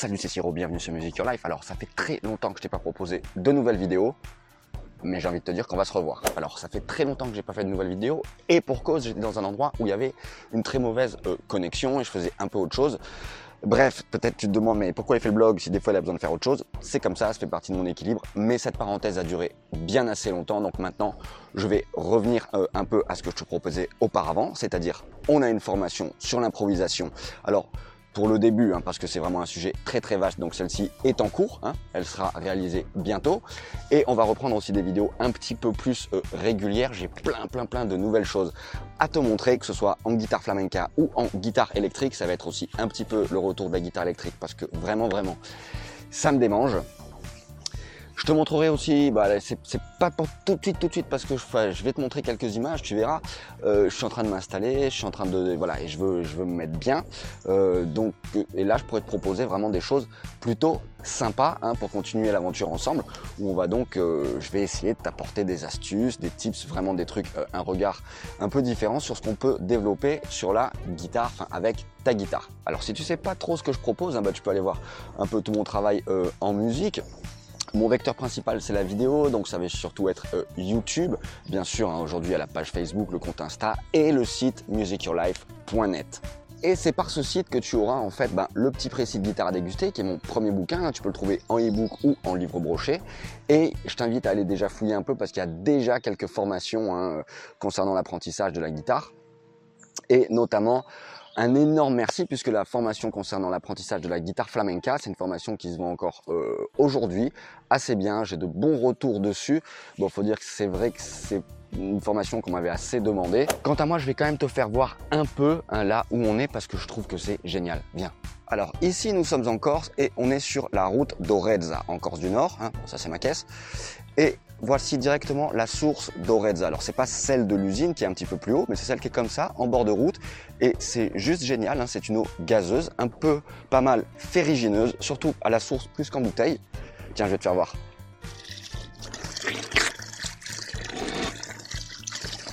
Salut c'est bienvenue sur Music Your Life. Alors ça fait très longtemps que je t'ai pas proposé de nouvelles vidéos, mais j'ai envie de te dire qu'on va se revoir. Alors ça fait très longtemps que j'ai pas fait de nouvelles vidéos, et pour cause j'étais dans un endroit où il y avait une très mauvaise euh, connexion et je faisais un peu autre chose. Bref, peut-être tu te demandes mais pourquoi il fait le blog si des fois il a besoin de faire autre chose? C'est comme ça, ça fait partie de mon équilibre, mais cette parenthèse a duré bien assez longtemps, donc maintenant je vais revenir euh, un peu à ce que je te proposais auparavant, c'est-à-dire on a une formation sur l'improvisation. Alors pour le début, hein, parce que c'est vraiment un sujet très très vaste, donc celle-ci est en cours, hein, elle sera réalisée bientôt, et on va reprendre aussi des vidéos un petit peu plus euh, régulières, j'ai plein plein plein de nouvelles choses à te montrer, que ce soit en guitare flamenca ou en guitare électrique, ça va être aussi un petit peu le retour de la guitare électrique, parce que vraiment vraiment, ça me démange, je te montrerai aussi, bah, c'est pas pour tout de suite, tout de suite, parce que je, vais te montrer quelques images, tu verras. Euh, je suis en train de m'installer, je suis en train de, voilà, et je veux, je veux me mettre bien. Euh, donc, et là, je pourrais te proposer vraiment des choses plutôt sympas hein, pour continuer l'aventure ensemble. Où on va donc, euh, je vais essayer de t'apporter des astuces, des tips, vraiment des trucs, un regard un peu différent sur ce qu'on peut développer sur la guitare, enfin avec ta guitare. Alors, si tu sais pas trop ce que je propose, hein, bah, tu peux aller voir un peu tout mon travail en musique. Mon vecteur principal c'est la vidéo, donc ça va surtout être euh, YouTube, bien sûr hein, aujourd'hui à la page Facebook, le compte Insta et le site musicyourlife.net. Et c'est par ce site que tu auras en fait ben, le petit précis de guitare à déguster qui est mon premier bouquin, hein. tu peux le trouver en e-book ou en livre broché. Et je t'invite à aller déjà fouiller un peu parce qu'il y a déjà quelques formations hein, concernant l'apprentissage de la guitare et notamment un énorme merci puisque la formation concernant l'apprentissage de la guitare flamenca, c'est une formation qui se vend encore euh, aujourd'hui assez bien. J'ai de bons retours dessus. Bon, faut dire que c'est vrai que c'est une formation qu'on m'avait assez demandé. Quant à moi, je vais quand même te faire voir un peu hein, là où on est parce que je trouve que c'est génial. Viens. Alors ici, nous sommes en Corse et on est sur la route d'Orezza, en Corse du Nord. Hein. ça, c'est ma caisse. Et voici directement la source d'Orezza. Alors c'est pas celle de l'usine qui est un petit peu plus haut, mais c'est celle qui est comme ça, en bord de route. Et c'est juste génial, hein. c'est une eau gazeuse, un peu pas mal ferrigineuse, surtout à la source plus qu'en bouteille. Tiens, je vais te faire voir.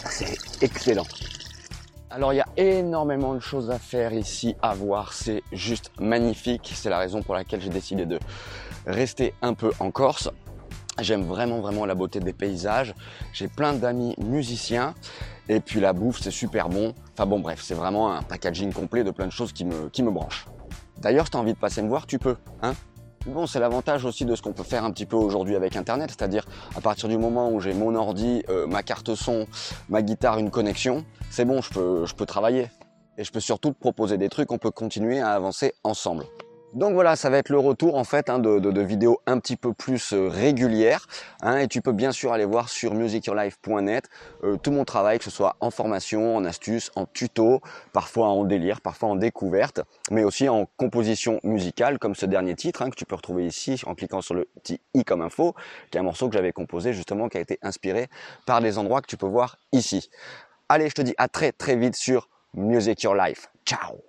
C'est excellent. Alors il y a énormément de choses à faire ici, à voir, c'est juste magnifique. C'est la raison pour laquelle j'ai décidé de rester un peu en Corse. J'aime vraiment vraiment la beauté des paysages. J'ai plein d'amis musiciens et puis la bouffe c'est super bon. Enfin bon bref, c'est vraiment un packaging complet de plein de choses qui me, qui me branchent. D'ailleurs, si tu envie de passer me voir, tu peux. Hein Bon, c'est l'avantage aussi de ce qu'on peut faire un petit peu aujourd'hui avec Internet, c'est-à-dire à partir du moment où j'ai mon ordi, euh, ma carte son, ma guitare, une connexion, c'est bon, je peux, je peux travailler. Et je peux surtout te proposer des trucs, on peut continuer à avancer ensemble. Donc voilà, ça va être le retour en fait hein, de, vidéos un petit peu plus euh, régulières. Hein, et tu peux bien sûr aller voir sur musicyourlife.net euh, tout mon travail, que ce soit en formation, en astuces, en tuto, parfois en délire, parfois en découverte, mais aussi en composition musicale, comme ce dernier titre hein, que tu peux retrouver ici en cliquant sur le petit i comme info, qui est un morceau que j'avais composé justement, qui a été inspiré par des endroits que tu peux voir ici. Allez, je te dis à très très vite sur Music Your Life. Ciao